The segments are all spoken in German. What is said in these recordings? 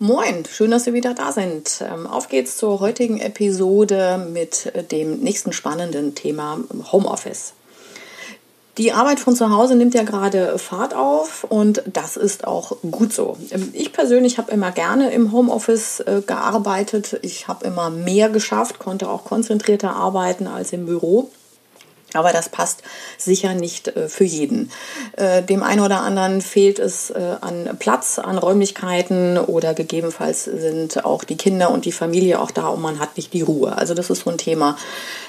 Moin, schön, dass Sie wieder da sind. Ähm, auf geht's zur heutigen Episode mit dem nächsten spannenden Thema Homeoffice. Die Arbeit von zu Hause nimmt ja gerade Fahrt auf und das ist auch gut so. Ähm, ich persönlich habe immer gerne im Homeoffice äh, gearbeitet. Ich habe immer mehr geschafft, konnte auch konzentrierter arbeiten als im Büro. Aber das passt sicher nicht äh, für jeden. Äh, dem einen oder anderen fehlt es äh, an Platz, an Räumlichkeiten oder gegebenenfalls sind auch die Kinder und die Familie auch da und man hat nicht die Ruhe. Also das ist so ein Thema,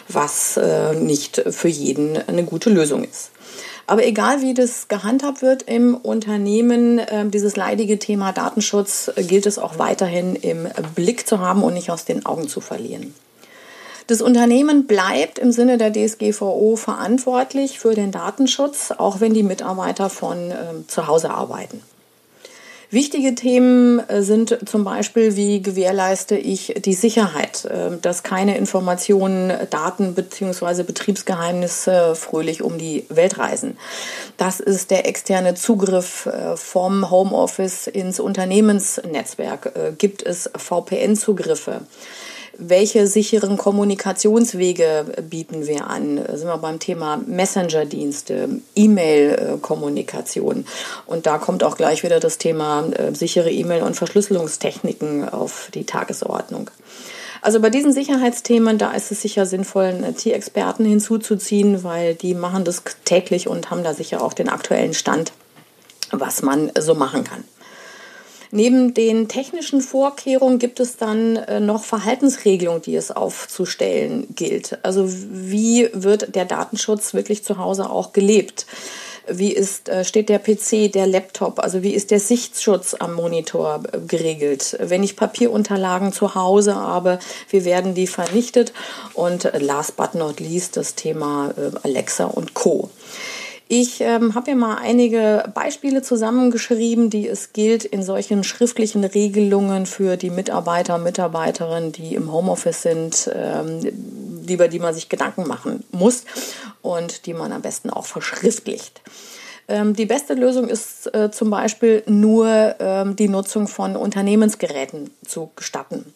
was nicht für jeden eine gute Lösung ist. Aber egal wie das gehandhabt wird im Unternehmen, dieses leidige Thema Datenschutz gilt es auch weiterhin im Blick zu haben und nicht aus den Augen zu verlieren. Das Unternehmen bleibt im Sinne der DSGVO verantwortlich für den Datenschutz, auch wenn die Mitarbeiter von äh, zu Hause arbeiten. Wichtige Themen äh, sind zum Beispiel, wie gewährleiste ich die Sicherheit, äh, dass keine Informationen, Daten bzw. Betriebsgeheimnisse fröhlich um die Welt reisen. Das ist der externe Zugriff äh, vom Homeoffice ins Unternehmensnetzwerk. Gibt es VPN-Zugriffe? Welche sicheren Kommunikationswege bieten wir an? Da sind wir beim Thema Messenger-Dienste, E-Mail-Kommunikation. Und da kommt auch gleich wieder das Thema äh, sichere E-Mail- und Verschlüsselungstechniken auf die Tagesordnung. Also bei diesen Sicherheitsthemen, da ist es sicher sinnvoll, IT-Experten hinzuzuziehen, weil die machen das täglich und haben da sicher auch den aktuellen Stand, was man so machen kann. Neben den technischen Vorkehrungen gibt es dann äh, noch Verhaltensregelungen, die es aufzustellen gilt. Also wie wird der Datenschutz wirklich zu Hause auch gelebt? Wie ist, äh, steht der PC, der Laptop, also wie ist der Sichtschutz am Monitor äh, geregelt? Wenn ich Papierunterlagen zu Hause habe, wie werden die vernichtet? Und last but not least das Thema Alexa und Co. Ich ähm, habe mir mal einige Beispiele zusammengeschrieben, die es gilt in solchen schriftlichen Regelungen für die Mitarbeiter, Mitarbeiterinnen, die im Homeoffice sind, ähm, über die man sich Gedanken machen muss und die man am besten auch verschriftlicht. Ähm, die beste Lösung ist äh, zum Beispiel nur ähm, die Nutzung von Unternehmensgeräten zu gestatten.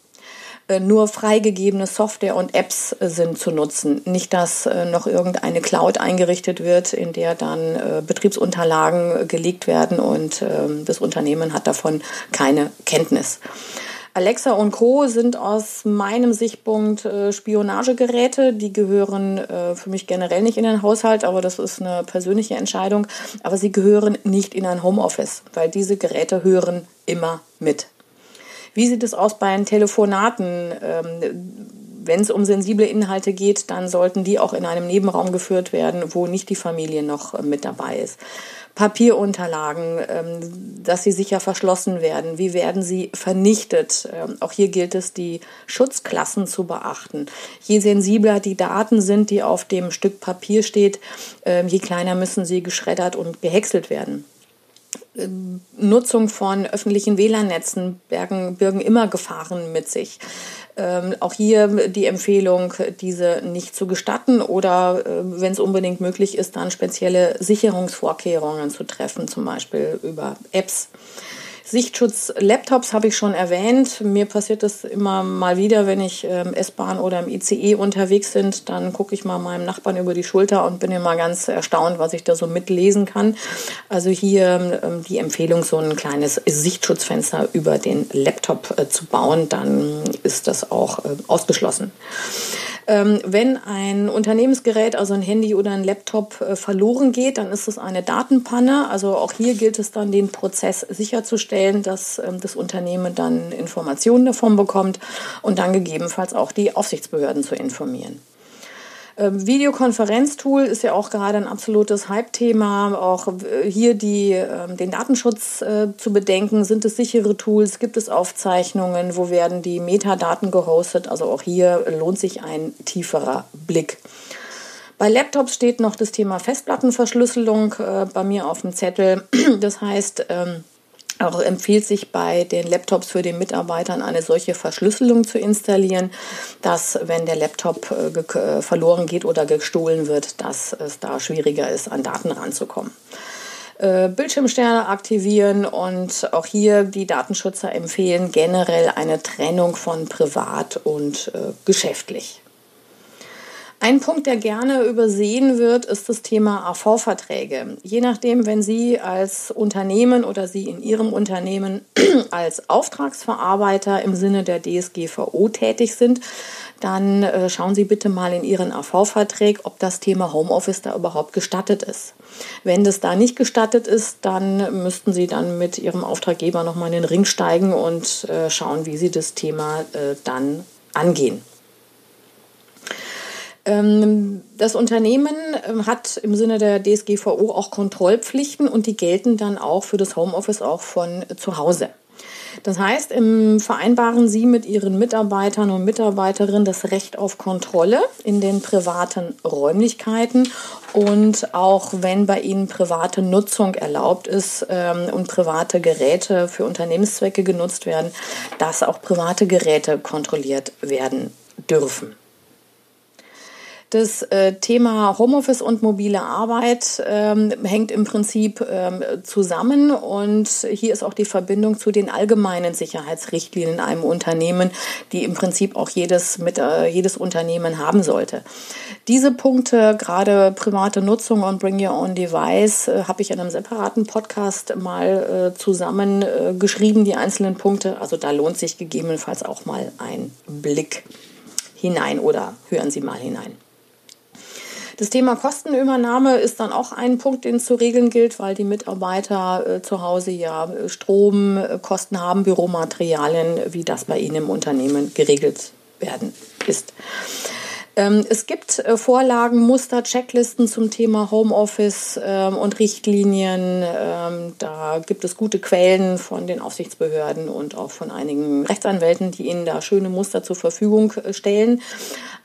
Äh, nur freigegebene Software und Apps äh, sind zu nutzen. Nicht, dass äh, noch irgendeine Cloud eingerichtet wird, in der dann Betriebsunterlagen gelegt werden und ähm, das Unternehmen hat davon keine Kenntnis. Alexa und Co. sind aus meinem Sichtpunkt Spionagegeräte. Die gehören für mich generell nicht in den Haushalt, aber das ist eine persönliche Entscheidung. Aber sie gehören nicht in ein Homeoffice, weil diese Geräte hören immer mit. Wie sieht es aus bei Telefonaten? Ähm, wenn es um sensible Inhalte geht, dann sollten die auch in einem Nebenraum geführt werden, wo nicht die Familie noch äh, mit dabei ist. Papierunterlagen, ähm, dass sie sicher verschlossen werden. Wie werden sie vernichtet? Ähm, auch hier gilt es, die Schutzklassen zu beachten. Je sensibler die Daten sind, die auf dem Stück Papier steht, je kleiner müssen sie geschreddert und gehäckselt werden. Nutzung von öffentlichen WLAN-Netzen bergen, birgen immer Gefahren mit sich. Ähm, auch hier die Empfehlung, diese nicht zu gestatten oder, äh, wenn es unbedingt möglich ist, dann spezielle Sicherungsvorkehrungen zu treffen, zum Beispiel über Apps. Sichtschutz Laptops habe ich schon erwähnt. Mir passiert das immer mal wieder, wenn ich ähm, S-Bahn oder im ICE unterwegs bin, dann gucke ich mal meinem Nachbarn über die Schulter und bin immer ganz erstaunt, was ich da so mitlesen kann. Also hier ähm, die Empfehlung, so ein kleines Sichtschutzfenster über den Laptop äh, zu bauen, dann ist das auch äh, ausgeschlossen. Ähm, wenn ein Unternehmensgerät, also ein Handy oder ein Laptop äh, verloren geht, dann ist es eine Datenpanne. Also auch hier gilt es dann, den Prozess sicherzustellen, dass ähm, das Unternehmen dann Informationen davon bekommt und dann gegebenenfalls auch die Aufsichtsbehörden zu informieren. Ähm, Videokonferenztool ist ja auch gerade ein absolutes Hype-Thema. Auch äh, hier die, ähm, den Datenschutz äh, zu bedenken. Sind es sichere Tools? Gibt es Aufzeichnungen? Wo werden die Metadaten gehostet? Also auch hier lohnt sich ein tieferer Blick. Bei Laptops steht noch das Thema Festplattenverschlüsselung äh, bei mir auf dem Zettel. Das heißt, ähm, auch empfiehlt sich bei den Laptops für den Mitarbeitern eine solche Verschlüsselung zu installieren, dass wenn der Laptop äh, äh, verloren geht oder gestohlen wird, dass es da schwieriger ist, an Daten ranzukommen. äh, Bildschirmsterne aktivieren und auch hier die Datenschützer empfehlen generell eine Trennung von privat und äh, geschäftlich. Ein Punkt, der gerne übersehen wird, ist das Thema AV-Verträge. Je nachdem, wenn Sie als Unternehmen oder Sie in Ihrem Unternehmen als Auftragsverarbeiter im Sinne der DSGVO tätig sind, dann äh, schauen Sie bitte mal in Ihren AV-Vertrag, ob das Thema Homeoffice da überhaupt gestattet ist. Wenn das da nicht gestattet ist, dann müssten Sie dann mit Ihrem Auftraggeber nochmal in den Ring steigen und äh, schauen, wie Sie das Thema äh, dann angehen. Ähm, das Unternehmen ähm, hat im Sinne der DSGVO auch Kontrollpflichten und die gelten dann auch für das Homeoffice auch von zu Hause. Das heißt, vereinbaren Sie mit Ihren Mitarbeitern und Mitarbeiterinnen das Recht auf Kontrolle in den privaten Räumlichkeiten und auch wenn bei Ihnen private Nutzung erlaubt ist ähm, und private Geräte für Unternehmenszwecke genutzt werden, dass auch private Geräte kontrolliert werden dürfen. Das äh, Thema Homeoffice und mobile Arbeit ähm, hängt im Prinzip ähm, zusammen und hier ist auch die Verbindung zu den allgemeinen Sicherheitsrichtlinien in einem Unternehmen, die im Prinzip auch jedes, mit, äh, jedes Unternehmen haben sollte. Diese Punkte, gerade private Nutzung und Bring Your Own Device, äh, habe ich in einem separaten Podcast mal äh, zusammen äh, die einzelnen Punkte. Also da lohnt sich gegebenenfalls auch mal ein Blick hinein oder hören Sie mal hinein. Das Thema Kostenübernahme ist dann auch ein Punkt, den es zu regeln gilt, weil die Mitarbeiter äh, zu Hause ja äh, Stromkosten haben, Büromaterialien, wie das bei Ihnen im Unternehmen geregelt werden ist. Ähm, es gibt äh, Vorlagen, Muster, Checklisten zum Thema Homeoffice ähm, und Richtlinien. Ähm, da gibt es gute Quellen von den Aufsichtsbehörden und auch von einigen Rechtsanwälten, die Ihnen da schöne Muster zur Verfügung stellen.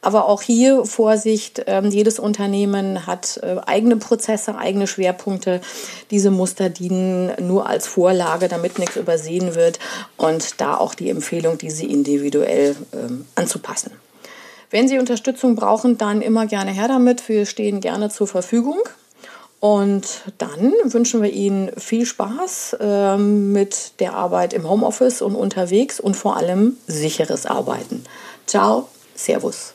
Aber auch hier Vorsicht, jedes Unternehmen hat äh, eigene Prozesse, eigene Schwerpunkte. Diese Muster dienen nur als Vorlage, damit nichts übersehen wird und da auch die Empfehlung, diese individuell anzupassen. Wenn Sie Unterstützung brauchen, dann immer gerne her damit. Wir stehen gerne zur Verfügung. Und dann wünschen wir Ihnen viel Spaß ähm, mit der Arbeit im Homeoffice und unterwegs und vor allem sicheres Arbeiten. Ciao, Servus.